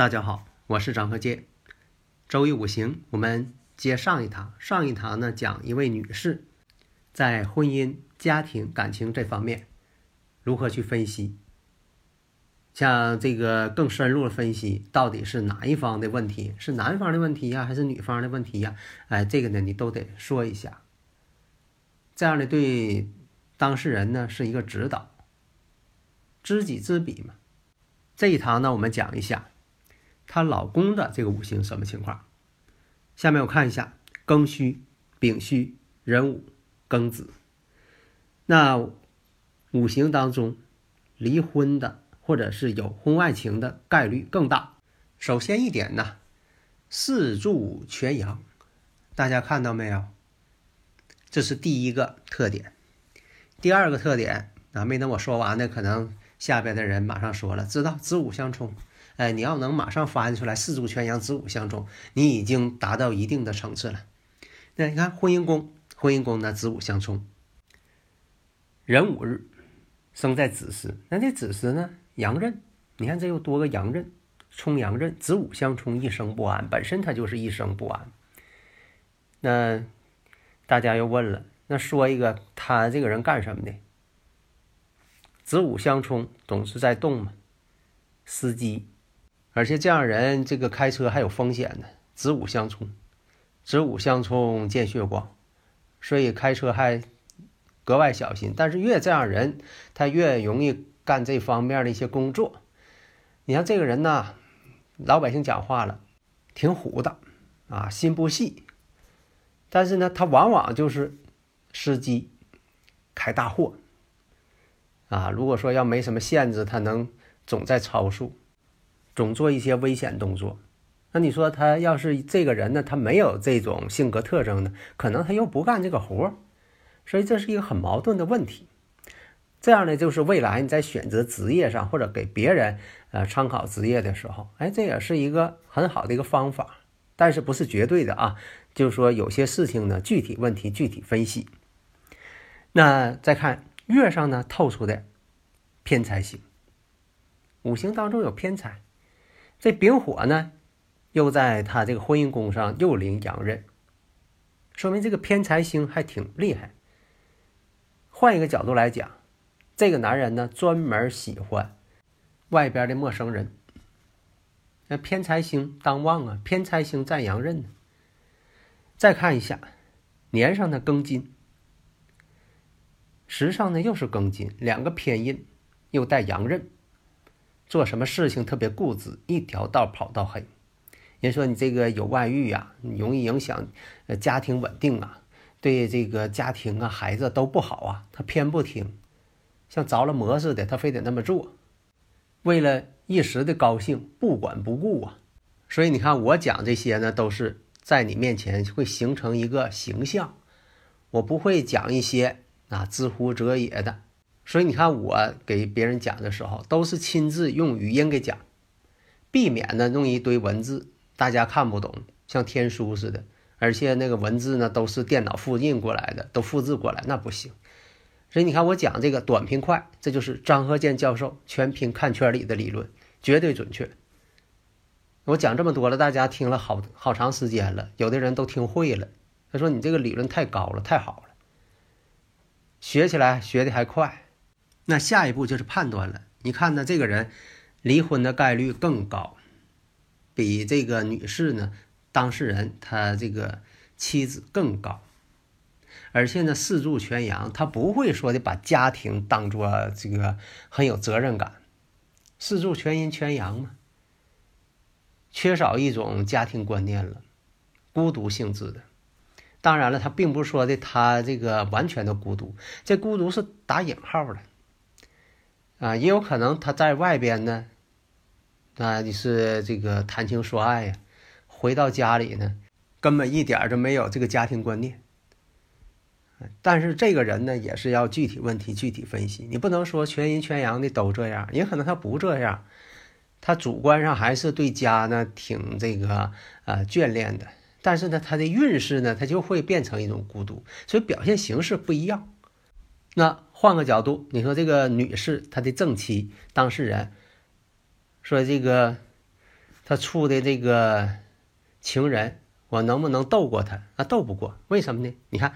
大家好，我是张和介。周易五行，我们接上一堂。上一堂呢，讲一位女士在婚姻、家庭、感情这方面如何去分析。像这个更深入的分析，到底是哪一方的问题？是男方的问题呀，还是女方的问题呀？哎，这个呢，你都得说一下。这样的对当事人呢是一个指导，知己知彼嘛。这一堂呢，我们讲一下。她老公的这个五行什么情况？下面我看一下庚戌、丙戌、壬午、庚子。那五行当中，离婚的或者是有婚外情的概率更大。首先一点呢，四柱全阳，大家看到没有？这是第一个特点。第二个特点啊，没等我说完呢，可能下边的人马上说了，知道子午相冲。哎，你要能马上发现出来四柱全阳、子午相冲，你已经达到一定的层次了。那你看婚姻宫，婚姻宫呢子午相冲，壬午日生在子时，那这子时呢阳刃，你看这又多个阳刃，冲阳刃，子午相冲，一生不安，本身它就是一生不安。那大家又问了，那说一个他这个人干什么的？子午相冲，总是在动嘛，司机。而且这样人，这个开车还有风险呢。子午相冲，子午相冲见血光，所以开车还格外小心。但是越这样人，他越容易干这方面的一些工作。你像这个人呢，老百姓讲话了，挺虎的啊，心不细。但是呢，他往往就是司机开大货啊。如果说要没什么限制，他能总在超速。总做一些危险动作，那你说他要是这个人呢？他没有这种性格特征呢，可能他又不干这个活儿所以这是一个很矛盾的问题。这样呢，就是未来你在选择职业上或者给别人呃参考职业的时候，哎，这也是一个很好的一个方法，但是不是绝对的啊？就是说有些事情呢，具体问题具体分析。那再看月上呢透出的偏财星，五行当中有偏财。这丙火呢，又在他这个婚姻宫上又临阳刃，说明这个偏财星还挺厉害。换一个角度来讲，这个男人呢专门喜欢外边的陌生人。那偏财星当旺啊，偏财星占阳刃呢。再看一下年上的庚金，时上呢又是庚金，两个偏印又带阳刃。做什么事情特别固执，一条道跑到黑。人说你这个有外遇呀，容易影响家庭稳定啊，对这个家庭啊、孩子都不好啊。他偏不听，像着了魔似的，他非得那么做，为了一时的高兴，不管不顾啊。所以你看我讲这些呢，都是在你面前会形成一个形象，我不会讲一些啊知乎者也的。所以你看，我给别人讲的时候，都是亲自用语音给讲，避免呢弄一堆文字，大家看不懂，像天书似的。而且那个文字呢，都是电脑复印过来的，都复制过来，那不行。所以你看我讲这个短平快，这就是张鹤健教授全凭看圈里的理论，绝对准确。我讲这么多了，大家听了好好长时间了，有的人都听会了。他说你这个理论太高了，太好了，学起来学的还快。那下一步就是判断了。你看呢，这个人离婚的概率更高，比这个女士呢，当事人他这个妻子更高。而且呢，四柱全阳，他不会说的把家庭当做这个很有责任感。四柱全阴全阳嘛，缺少一种家庭观念了，孤独性质的。当然了，他并不是说的他这个完全的孤独，这孤独是打引号的啊，也有可能他在外边呢，啊，你是这个谈情说爱呀，回到家里呢，根本一点就没有这个家庭观念。但是这个人呢，也是要具体问题具体分析，你不能说全阴全阳的都这样，也可能他不这样，他主观上还是对家呢挺这个呃眷恋的。但是呢，他的运势呢，他就会变成一种孤独，所以表现形式不一样。那换个角度，你说这个女士她的正妻当事人说这个她处的这个情人，我能不能斗过他？那斗不过，为什么呢？你看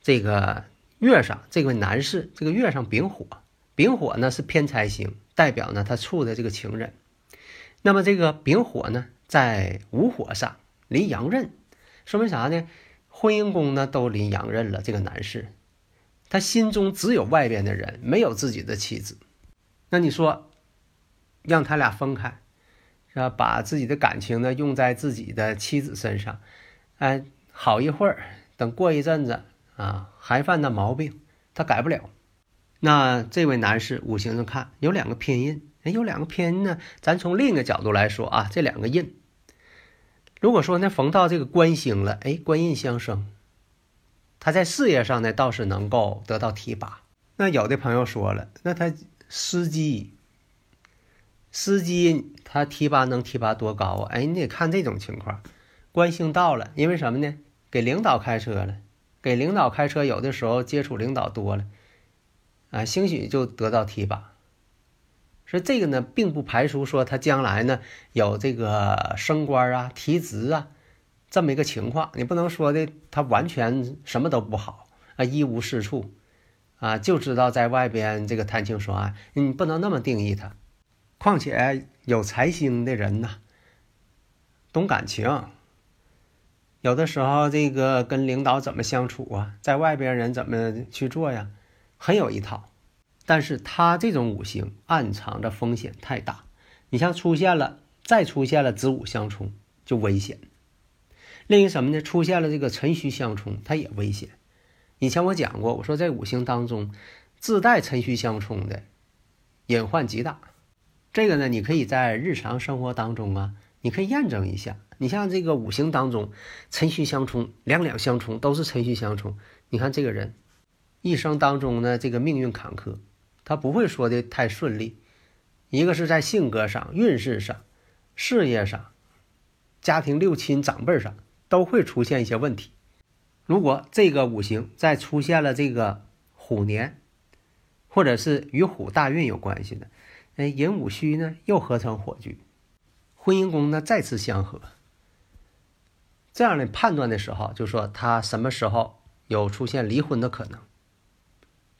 这个月上这位男士，这个月上丙火，丙火呢是偏财星，代表呢他处的这个情人。那么这个丙火呢在午火上离阳刃。说明啥呢？婚姻宫呢都临阳刃了，这个男士，他心中只有外边的人，没有自己的妻子。那你说，让他俩分开，是吧？把自己的感情呢用在自己的妻子身上，哎，好一会儿，等过一阵子啊，还犯那毛病，他改不了。那这位男士五行上看有两个偏印，哎，有两个偏印呢。咱从另一个角度来说啊，这两个印。如果说那，逢到这个官星了，哎，官印相生，他在事业上呢倒是能够得到提拔。那有的朋友说了，那他司机，司机他提拔能提拔多高啊？哎，你得看这种情况，官星到了，因为什么呢？给领导开车了，给领导开车，有的时候接触领导多了，啊，兴许就得到提拔。所以这个呢，并不排除说他将来呢有这个升官啊、提职啊这么一个情况。你不能说的他完全什么都不好啊，一无是处啊，就知道在外边这个谈情说爱。你不能那么定义他。况且有财星的人呢，懂感情，有的时候这个跟领导怎么相处啊，在外边人怎么去做呀，很有一套。但是他这种五行暗藏着风险太大，你像出现了，再出现了子午相冲就危险。另一什么呢？出现了这个辰戌相冲，它也危险。以前我讲过，我说在五行当中自带辰戌相冲的隐患极大。这个呢，你可以在日常生活当中啊，你可以验证一下。你像这个五行当中辰戌相冲、两两相冲，都是辰戌相冲。你看这个人一生当中呢，这个命运坎坷。他不会说的太顺利，一个是在性格上、运势上、事业上、家庭六亲长辈上都会出现一些问题。如果这个五行再出现了这个虎年，或者是与虎大运有关系的，哎，寅午戌呢又合成火局，婚姻宫呢再次相合，这样的判断的时候，就说他什么时候有出现离婚的可能，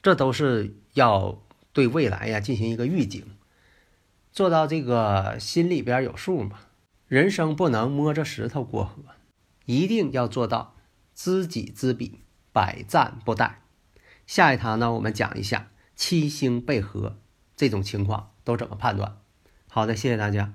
这都是要。对未来呀进行一个预警，做到这个心里边有数嘛。人生不能摸着石头过河，一定要做到知己知彼，百战不殆。下一堂呢，我们讲一下七星被合这种情况都怎么判断。好的，谢谢大家。